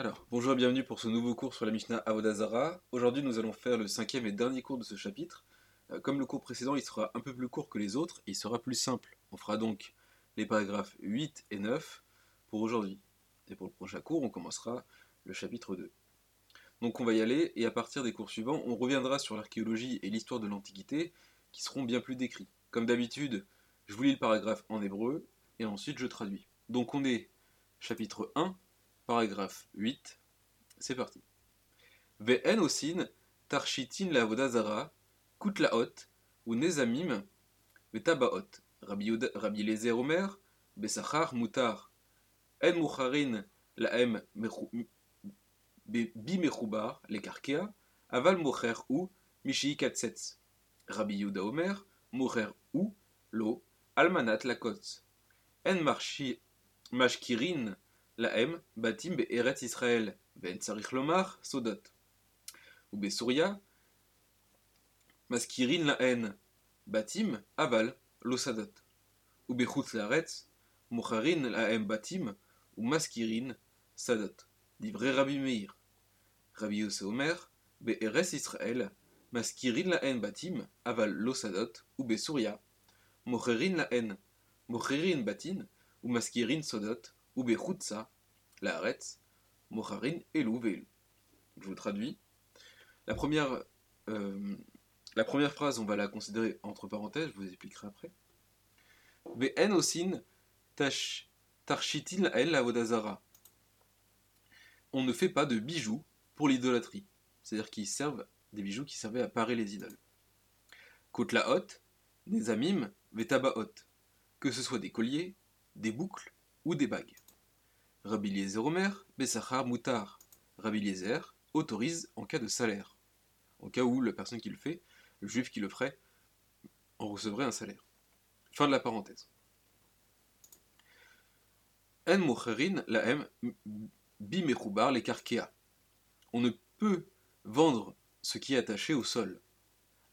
Alors, bonjour et bienvenue pour ce nouveau cours sur la Mishnah Avodazara. Aujourd'hui, nous allons faire le cinquième et dernier cours de ce chapitre. Euh, Comme le cours précédent, il sera un peu plus court que les autres, il sera plus simple. On fera donc les paragraphes 8 et 9 pour aujourd'hui. Et pour le prochain cours, on commencera le chapitre 2. Donc on va y aller, et à partir des cours suivants, on reviendra sur l'archéologie et l'histoire de l'Antiquité, qui seront bien plus décrits. Comme d'habitude, je vous lis le paragraphe en hébreu, et ensuite je traduis. Donc on est chapitre 1, paragraphe 8, c'est parti. Ve'en osin tarshitin la vodazara, kutlaot, ou nezamim, vetabaot. Rabbi Lezer Omer, besachar mutar. En mucharin laem mechu- be- bimechubar, lekarkea, aval mocher ou mishi katsetz. Rabbi Yehuda Omer, mocher ou lo, almanat lakotz. En marchi mashkirin laem batim be'eret Israël, ve'en tzarich lomar sodot. ובסוריה, מזכירין להן בתים, אבל לא שדות. ובחוץ לארץ, מוכרין להם בתים ומזכירין שדות. דברי רבי מאיר. רבי יוסי אומר, בארץ ישראל, מזכירין להן בתים, אבל לא שדות, ובסוריה, מוכרין להן, מוכרין בתים ומזכירין סודות, Ubechutsa, la Je vous traduis. La première, euh, la première phrase, on va la considérer entre parenthèses, je vous expliquerai après. Be'en osin tarshitin el avodazara. On ne fait pas de bijoux pour l'idolâtrie. C'est-à-dire qu'ils servent des bijoux qui servaient à parer les idoles. Que ce soit des colliers, des boucles ou des bagues. Rabbi Eliezer Omer, Besachar Mutar. Rabbi autorise en cas de salaire. En cas où la personne qui le fait, le juif qui le ferait, en recevrait un salaire. Fin de la parenthèse. En mocherin laem bimechubar les karkea. On ne peut vendre ce qui est attaché au sol.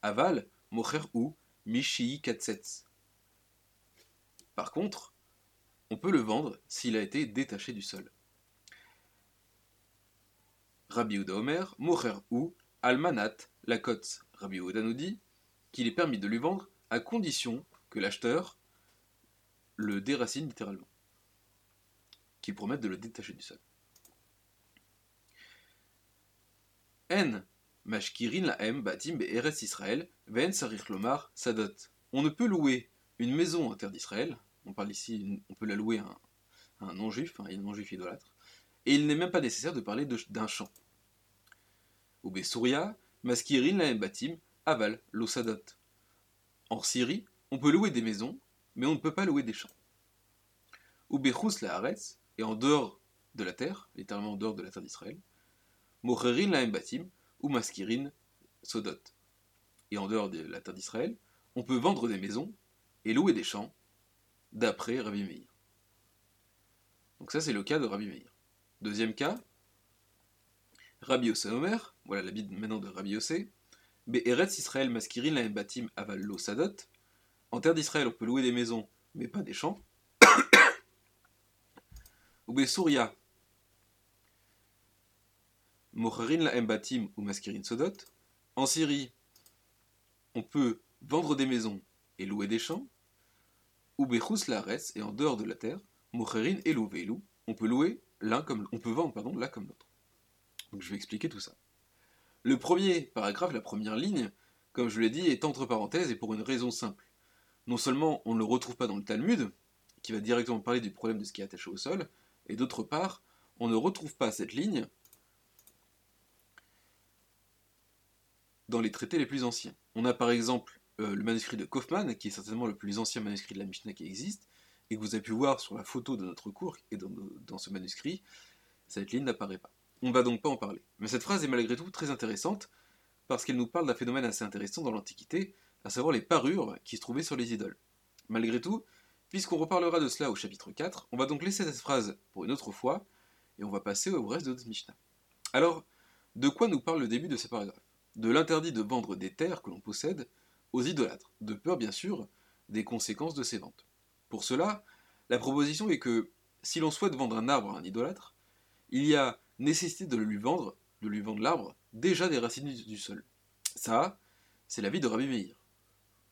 Aval, mocher ou mishi katsetz. Par contre, on peut le vendre s'il a été détaché du sol. Rabbi Yehuda Omer, Mocher ou Almanat, la cote. Rabbi Yehuda nous dit qu'il est permis de lui vendre à condition que l'acheteur le déracine littéralement. Qu'il promette de le détacher du sol. En mashkirin laem batim be'eretz Israël, ve'en sarich lomar sadot. On ne peut louer une maison en terre d'Israël, on parle ici, on peut la louer à un, non-juif, un non-juif idolâtre, et il n'est même pas nécessaire de parler d'un champ. Ou Souria, Maskirin la batim, aval, l'osadot. En Syrie, on peut louer des maisons, mais on ne peut pas louer des champs. Ou Bechus la Haaretz, et en dehors de la terre, littéralement en dehors de la terre d'Israël, Mocherin la batim, ou Maskirin sodot. Et en dehors de la terre d'Israël, on peut vendre des maisons et louer des champs, d'après Rabbi Meir. Donc ça, c'est le cas de Rabbi Meir. Deuxième cas, Rabbi Yossé Omer, voilà la Bible maintenant de Rabbi Yossé, Be'eretz Israël maskirin la batim aval. En terre d'Israël, on peut louer des maisons, mais pas des champs. Ou Be'souria, Mocharin ou maskirin sodot. En Syrie, on peut vendre des maisons et louer des champs. Ou Bechus la et en dehors de la terre, Mocherin et Veilu, on peut louer l'un comme on peut vendre pardon l'un comme l'autre. Donc je vais expliquer tout ça. Le premier paragraphe, la première ligne, comme je l'ai dit, est entre parenthèses et pour une raison simple. Non seulement on ne le retrouve pas dans le Talmud, qui va directement parler du problème de ce qui est attaché au sol, et d'autre part, on ne retrouve pas cette ligne dans les traités les plus anciens. On a par exemple euh, le manuscrit de Kaufmann, qui est certainement le plus ancien manuscrit de la Mishnah qui existe, et que vous avez pu voir sur la photo de notre cours, et dans, dans ce manuscrit, cette ligne n'apparaît pas. On ne va donc pas en parler. Mais cette phrase est malgré tout très intéressante, parce qu'elle nous parle d'un phénomène assez intéressant dans l'Antiquité, à savoir les parures qui se trouvaient sur les idoles. Malgré tout, puisqu'on reparlera de cela au chapitre 4, on va donc laisser cette phrase pour une autre fois, et on va passer au reste de notre Mishnah. Alors, de quoi nous parle le début de ces paragraphes De l'interdit de vendre des terres que l'on possède aux idolâtres, de peur bien sûr des conséquences de ces ventes. Pour cela, la proposition est que si l'on souhaite vendre un arbre à un idolâtre, il y a nécessité de le lui vendre, de lui vendre l'arbre, déjà des racines du sol. Ça, c'est l'avis de Rabbi Meir.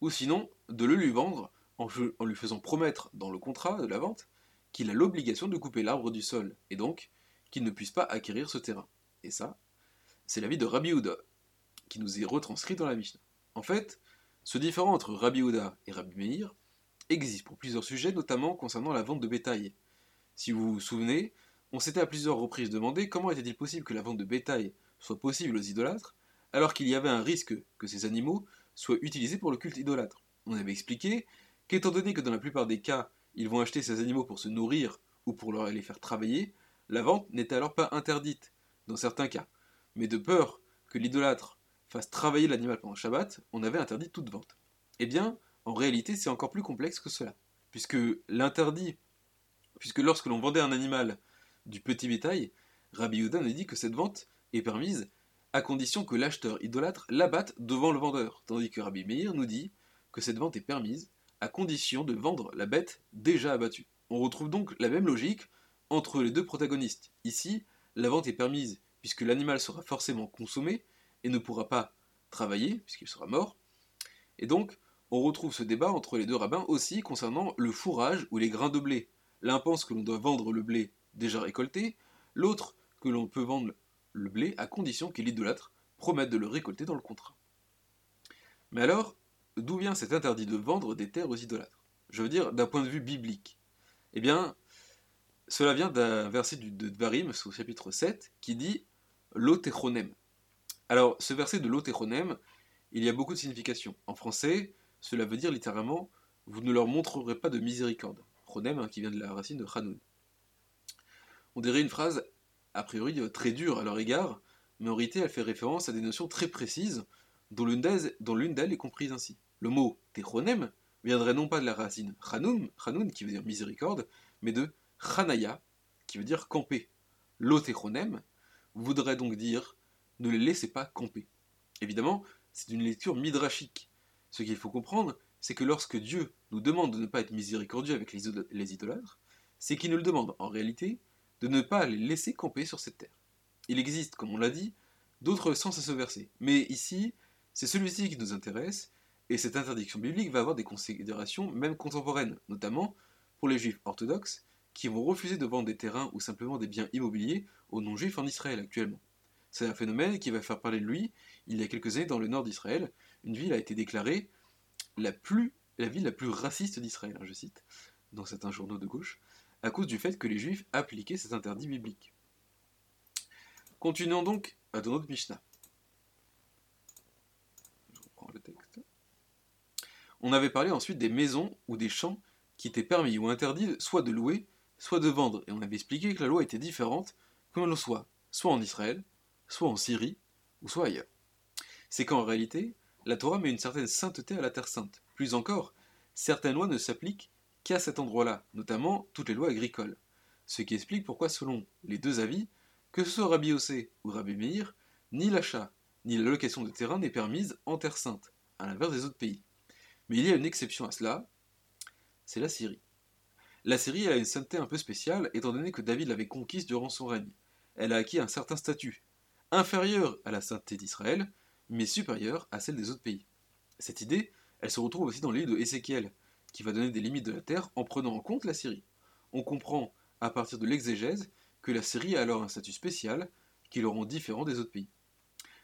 Ou sinon, de le lui vendre en, lui faisant promettre dans le contrat de la vente qu'il a l'obligation de couper l'arbre du sol, et donc qu'il ne puisse pas acquérir ce terrain. Et ça, c'est l'avis de Rabbi Houda, qui nous est retranscrit dans la Mishnah. En fait, ce différent entre Rabbi Houda et Rabbi Meir existe pour plusieurs sujets, notamment concernant la vente de bétail. Si vous vous souvenez, on s'était à plusieurs reprises demandé comment était-il possible que la vente de bétail soit possible aux idolâtres, alors qu'il y avait un risque que ces animaux soient utilisés pour le culte idolâtre. On avait expliqué qu'étant donné que dans la plupart des cas, ils vont acheter ces animaux pour se nourrir ou pour leur les faire travailler, la vente n'était alors pas interdite, dans certains cas. Mais de peur que l'idolâtre fasse travailler l'animal pendant Shabbat, on avait interdit toute vente. Eh bien, en réalité, c'est encore plus complexe que cela, puisque l'interdit, puisque lorsque l'on vendait un animal du petit bétail, Rabbi Yehuda nous dit que cette vente est permise à condition que l'acheteur idolâtre l'abatte devant le vendeur, tandis que Rabbi Meir nous dit que cette vente est permise à condition de vendre la bête déjà abattue. On retrouve donc la même logique entre les deux protagonistes. Ici, la vente est permise puisque l'animal sera forcément consommé et ne pourra pas travailler puisqu'il sera mort. Et donc, on retrouve ce débat entre les deux rabbins aussi concernant le fourrage ou les grains de blé. L'un pense que l'on doit vendre le blé déjà récolté, l'autre que l'on peut vendre le blé à condition que l'idolâtre promette de le récolter dans le contrat. Mais alors, d'où vient cet interdit de vendre des terres aux idolâtres? Je veux dire, d'un point de vue biblique. Eh bien, cela vient d'un verset de Dvarim, au chapitre 7, qui dit Lotechonem. Alors, ce verset de Lotechonem, il y a beaucoup de significations. En français, cela veut dire littéralement Vous ne leur montrerez pas de miséricorde. Chonem, hein, qui vient de la racine de Chanoun. On dirait une phrase a priori très dure à leur égard, mais en réalité elle fait référence à des notions très précises, dont l'une d'elles est comprise ainsi. Le mot techonem viendrait non pas de la racine chanun, chanun qui veut dire miséricorde, mais de chanaya, qui veut dire camper. L'otechonem voudrait donc dire ne les laissez pas camper. Évidemment, c'est une lecture midrashique. Ce qu'il faut comprendre, c'est que lorsque Dieu nous demande de ne pas être miséricordieux avec les idolâtres, c'est qu'il nous le demande en réalité de ne pas les laisser camper sur cette terre. Il existe, comme on l'a dit, d'autres sens à ce verset, mais ici, c'est celui-ci qui nous intéresse, et cette interdiction biblique va avoir des considérations même contemporaines, notamment pour les juifs orthodoxes, qui vont refuser de vendre des terrains ou simplement des biens immobiliers aux non-juifs en Israël actuellement. C'est un phénomène qui va faire parler de lui il y a quelques années dans le nord d'Israël. Une ville a été déclarée la, ville la plus raciste d'Israël, je cite, dans certains journaux de gauche à cause du fait que les Juifs appliquaient cet interdit biblique. Continuons donc à notre Mishnah. Je. On avait parlé ensuite des maisons ou des champs qui étaient permis ou interdits soit de louer, soit de vendre, et on avait expliqué que la loi était différente, que l'on soit soit en Israël, soit en Syrie, ou soit ailleurs. C'est qu'en réalité, la Torah met une certaine sainteté à la terre sainte. Plus encore, certaines lois ne s'appliquent qu'à cet endroit-là, notamment toutes les lois agricoles. Ce qui explique pourquoi, selon les deux avis, que ce soit Rabbi Ossé ou Rabbi Meir, ni l'achat ni la location de terrain n'est permise en Terre Sainte, à l'inverse des autres pays. Mais il y a une exception à cela, c'est la Syrie. La Syrie a une sainteté un peu spéciale, étant donné que David l'avait conquise durant son règne. Elle a acquis un certain statut, inférieur à la sainteté d'Israël, mais supérieur à celle des autres pays. Cette idée, elle se retrouve aussi dans le livre de Ézéchiel, qui va donner des limites de la Terre en prenant en compte la Syrie. On comprend, à partir de l'exégèse, que la Syrie a alors un statut spécial qui le rend différent des autres pays.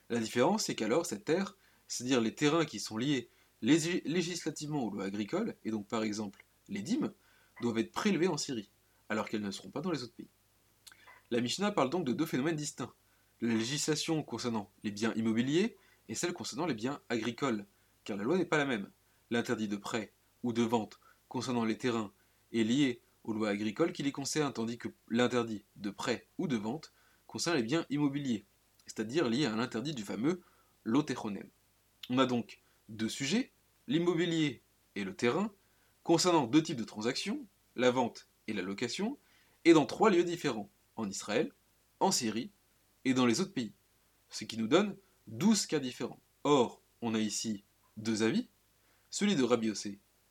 La différence, c'est qu'alors cette terre, c'est-à-dire les terrains qui sont liés législativement aux lois agricoles, et donc par exemple les dîmes, doivent être prélevés en Syrie, alors qu'elles ne seront pas dans les autres pays. La Mishnah parle donc de deux phénomènes distincts. La législation concernant les biens immobiliers et celle concernant les biens agricoles, car la loi n'est pas la même. L'interdit de prêt ou de vente concernant les terrains est lié aux lois agricoles qui les concernent, tandis que l'interdit de prêt ou de vente concerne les biens immobiliers, c'est-à-dire lié à l'interdit du fameux lotechonem. On a donc deux sujets, l'immobilier et le terrain, concernant deux types de transactions, la vente et la location, et dans trois lieux différents, en Israël, en Syrie et dans les autres pays, ce qui nous donne douze cas différents. Or, on a ici deux avis, celui de Rabbi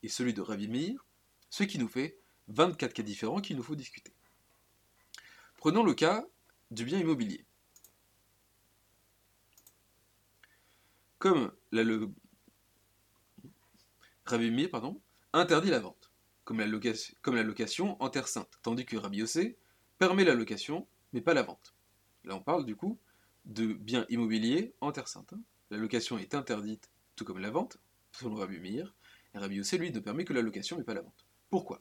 et celui de Meir, ce qui nous fait 24 cas différents qu'il nous faut discuter. Prenons le cas du bien immobilier. Comme la. Rabbi interdit la vente, comme la, location, en terre sainte, tandis que Rabbi permet la location, mais pas la vente. Là, on parle du coup de biens immobiliers en terre sainte. La location est interdite, tout comme la vente, selon Rabbi Meir, Rabbi Yossé, lui, ne permet que la location, mais pas la vente. Pourquoi?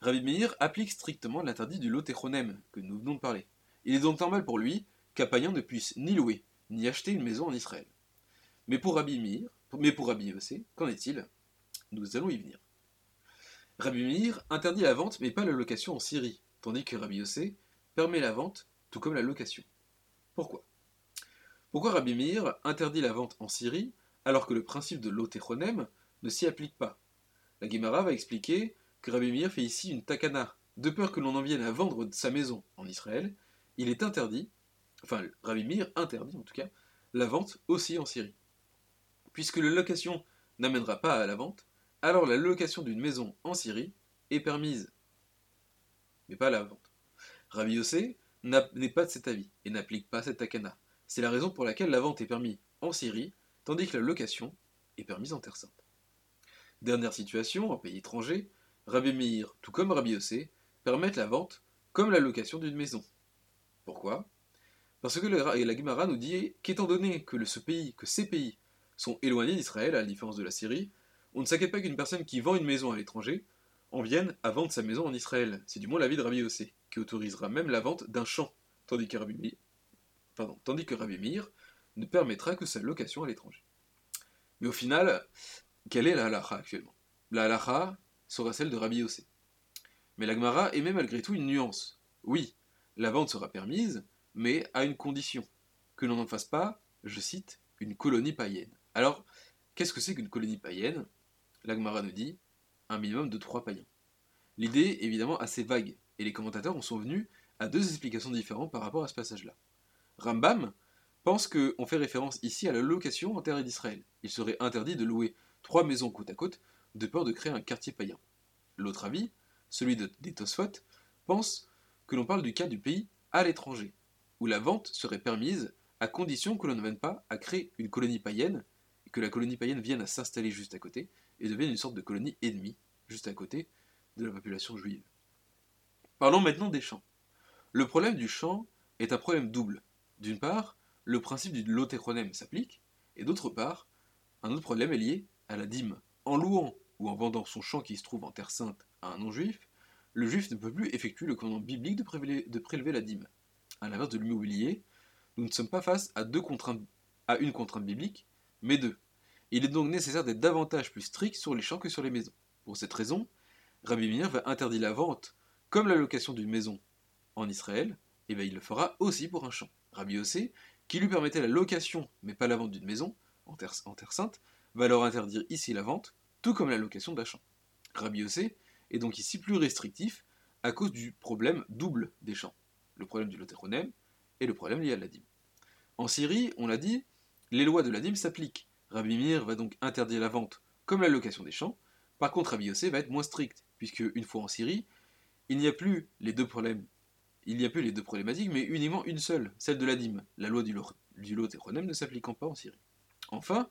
Rabbi Meir applique strictement l'interdit du lotéchonem, que nous venons de parler. Il est donc normal pour lui qu'un païen ne puisse ni louer, ni acheter une maison en Israël. Mais pour Rabbi Meir, mais pour Rabbi Yossé, qu'en est-il? Nous allons y venir. Rabbi Meir interdit la vente, mais pas la location en Syrie, tandis que Rabbi Yossé permet la vente, tout comme la location. Pourquoi? Pourquoi Rabbi Meir interdit la vente en Syrie, alors que le principe de l'otéchonem ne s'y applique pas? La Gemara va expliquer que Rabbi Meir fait ici une takana. De peur que l'on en vienne à vendre sa maison en Israël, il est interdit, enfin Rabbi Meir interdit en tout cas, la vente aussi en Syrie. Puisque la location n'amènera pas à la vente, alors la location d'une maison en Syrie est permise, mais pas la vente. Rabbi Yossé n'est pas de cet avis et n'applique pas cette takana. C'est la raison pour laquelle la vente est permise en Syrie, tandis que la location est permise en Terre Sainte. Dernière situation, en pays étranger, Rabbi Meir, tout comme Rabbi Yossé, permettent la vente comme la location d'une maison. Pourquoi? Parce que le- la Gemara nous dit qu'étant donné que le- ce pays, que ces pays sont éloignés d'Israël, à la différence de la Syrie, on ne s'inquiète pas qu'une personne qui vend une maison à l'étranger en vienne à vendre sa maison en Israël. C'est du moins l'avis de Rabbi Yossé, qui autorisera même la vente d'un champ, tandis que Rabbi pardon, ne permettra que sa location à l'étranger. Mais au final, quelle est la halacha actuellement? La halacha sera celle de Rabbi Yossé. Mais la Gemara émet malgré tout une nuance. Oui, la vente sera permise, mais à une condition que l'on n'en fasse pas, je cite, une colonie païenne. Alors, qu'est-ce que c'est qu'une colonie païenne? La Gemara nous dit un minimum de trois païens. L'idée est évidemment assez vague, et les commentateurs en sont venus à deux explications différentes par rapport à ce passage-là. Rambam pense qu'on fait référence ici à la location en terre d'Israël. Il serait interdit de louer trois maisons côte à côte de peur de créer un quartier païen. L'autre avis, celui de, des Tosfot, pense que l'on parle du cas du pays à l'étranger, où la vente serait permise à condition que l'on ne vienne pas à créer une colonie païenne, et que la colonie païenne vienne à s'installer juste à côté, et devienne une sorte de colonie ennemie, juste à côté de la population juive. Parlons maintenant des champs. Le problème du champ est un problème double. D'une part, le principe du lotéchronem s'applique, et d'autre part, un autre problème est lié à la dîme. En louant ou en vendant son champ qui se trouve en terre sainte à un non-juif, le juif ne peut plus effectuer le commandement biblique de prélever, de prélever la dîme. À l'inverse de l'immobilier, nous ne sommes pas face à, deux contraintes, à une contrainte biblique, mais deux. Il est donc nécessaire d'être davantage plus strict sur les champs que sur les maisons. Pour cette raison, Rabbi Meir va interdire la vente comme la location d'une maison en Israël, et bien il le fera aussi pour un champ. Rabbi Yossé, qui lui permettait la location mais pas la vente d'une maison en terre, sainte, va alors interdire ici la vente, tout comme la location d'un champ. Rabbi Yossé est donc ici plus restrictif à cause du problème double des champs, le problème du lotéronem et le problème lié à la dîme. En Syrie, on l'a dit, les lois de la dîme s'appliquent. Rabbi Meir va donc interdire la vente comme la location des champs. Par contre, Rabbi Yossé va être moins strict, puisque une fois en Syrie, il n'y a plus les deux problèmes. Il n'y a plus les deux problématiques, mais uniquement une seule, celle de la dîme, la loi du, lo- du ne s'appliquant pas en Syrie. Enfin,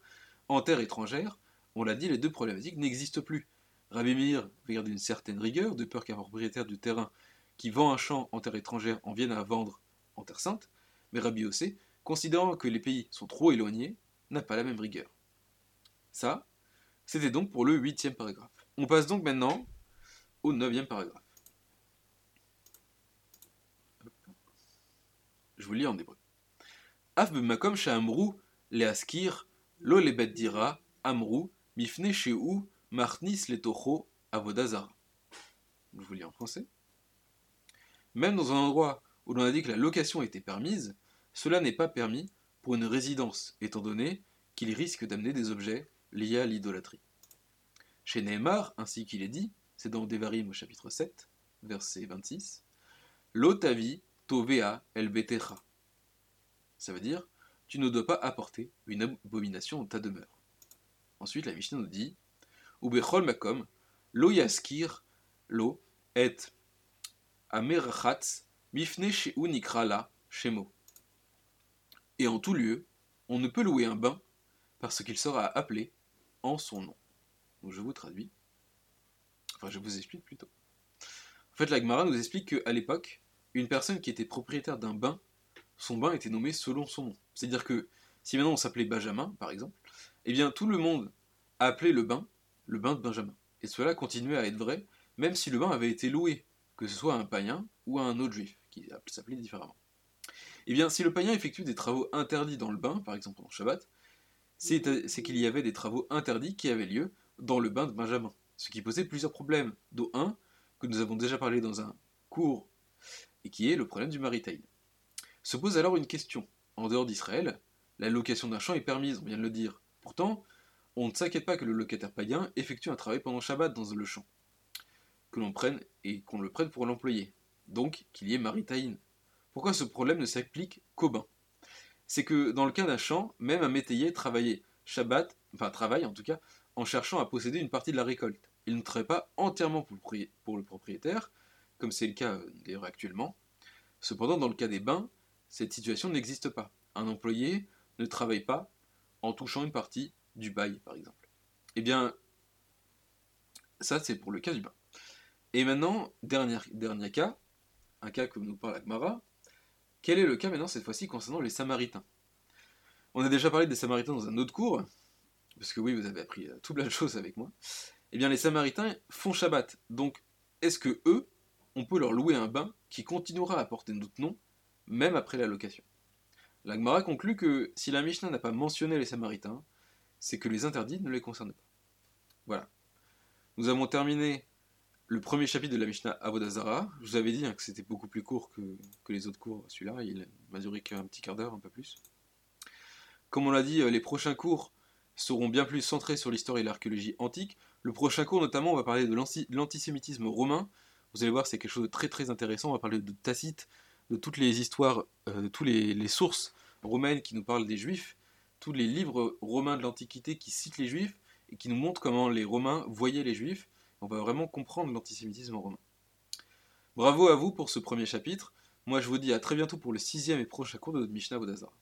en terre étrangère, on l'a dit, les deux problématiques n'existent plus. Rabbi Meir va garder une certaine rigueur, de peur qu'un propriétaire du terrain qui vend un champ en terre étrangère en vienne à vendre en terre sainte, mais Rabbi Yossé, considérant que les pays sont trop éloignés, n'a pas la même rigueur. Ça, c'était donc pour le huitième paragraphe. On passe donc maintenant au neuvième paragraphe. Je vous lis en hébreu. Af b'makom sha'amru le'askir lo lebet dira amru mifne she'u marnis letocho avodazara. Je vous lis en français. Même dans un endroit où l'on a dit que la location était permise, cela n'est pas permis pour une résidence, étant donné qu'il risque d'amener des objets liés à l'idolâtrie. Chez Nehemar, ainsi qu'il est dit, c'est dans Devarim au chapitre 7, verset 26, L'otavi tovea el betecha. Ça veut dire, tu ne dois pas apporter une abomination dans ta demeure. Ensuite, la Mishnah nous dit, Ubechol makom, lo yaskir lo et amerachatz Mifne chez Unikra la, Shemo. Et en tout lieu, on ne peut louer un bain parce qu'il sera appelé en son nom. Donc je vous traduis. Enfin, je vous explique plutôt. En fait, la Gemara nous explique qu'à l'époque, une personne qui était propriétaire d'un bain, son bain était nommé selon son nom. C'est-à-dire que si maintenant on s'appelait Benjamin, par exemple, eh bien tout le monde appelait le bain le bain de Benjamin. Et cela continuait à être vrai, même si le bain avait été loué, que ce soit à un païen ou à un autre juif, qui s'appelait différemment. Eh bien, si le païen effectue des travaux interdits dans le bain, par exemple pendant Shabbat, c'est qu'il y avait des travaux interdits qui avaient lieu dans le bain de Benjamin, ce qui posait plusieurs problèmes, dont un que nous avons déjà parlé dans un cours, et qui est le problème du maritime. Se pose alors une question. En dehors d'Israël, la location d'un champ est permise, on vient de le dire. Pourtant, on ne s'inquiète pas que le locataire païen effectue un travail pendant Shabbat dans le champ, que l'on prenne et qu'on le prenne pour l'employé, donc qu'il y ait maritime. Pourquoi ce problème ne s'applique qu'au bain C'est que dans le cas d'un champ, même un métayer travaillait Shabbat, enfin travaille en tout cas, en cherchant à posséder une partie de la récolte. Il ne travaille pas entièrement pour le propriétaire, comme c'est le cas euh, d'ailleurs actuellement. Cependant, dans le cas des bains, cette situation n'existe pas. Un employé ne travaille pas en touchant une partie du bail, par exemple. Eh bien, ça c'est pour le cas du bain. Et maintenant, dernier, dernier cas, un cas que nous parle Agmara. Quel est le cas maintenant cette fois-ci concernant les Samaritains? On a déjà parlé des Samaritains dans un autre cours, parce que oui, vous avez appris euh, tout plein de choses avec moi. Eh bien, les Samaritains font Shabbat. Donc, est-ce que eux, on peut leur louer un bain qui continuera à porter notre nom, même après la location L'Agmara conclut que si la Mishnah n'a pas mentionné les Samaritains, c'est que les interdits ne les concernent pas. Voilà. Nous avons terminé le premier chapitre de la Mishnah Avodazara. Je vous avais dit hein, que c'était beaucoup plus court que, les autres cours. Celui-là, il m'a duré qu'un petit quart d'heure, un peu plus. Comme on l'a dit, euh, les prochains cours seront bien plus centrés sur l'histoire et l'archéologie antique. Le prochain cours, notamment, on va parler de l'antisémitisme romain. Vous allez voir, c'est quelque chose de très très intéressant. On va parler de Tacite, de toutes les histoires, euh, de toutes les sources romaines qui nous parlent des juifs tous les livres romains de l'Antiquité qui citent les Juifs et qui nous montrent comment les Romains voyaient les Juifs. On va vraiment comprendre l'antisémitisme romain. Bravo à vous pour ce premier chapitre. Moi, je vous dis à très bientôt pour le sixième et prochain cours de notre Mishnah Bodazara.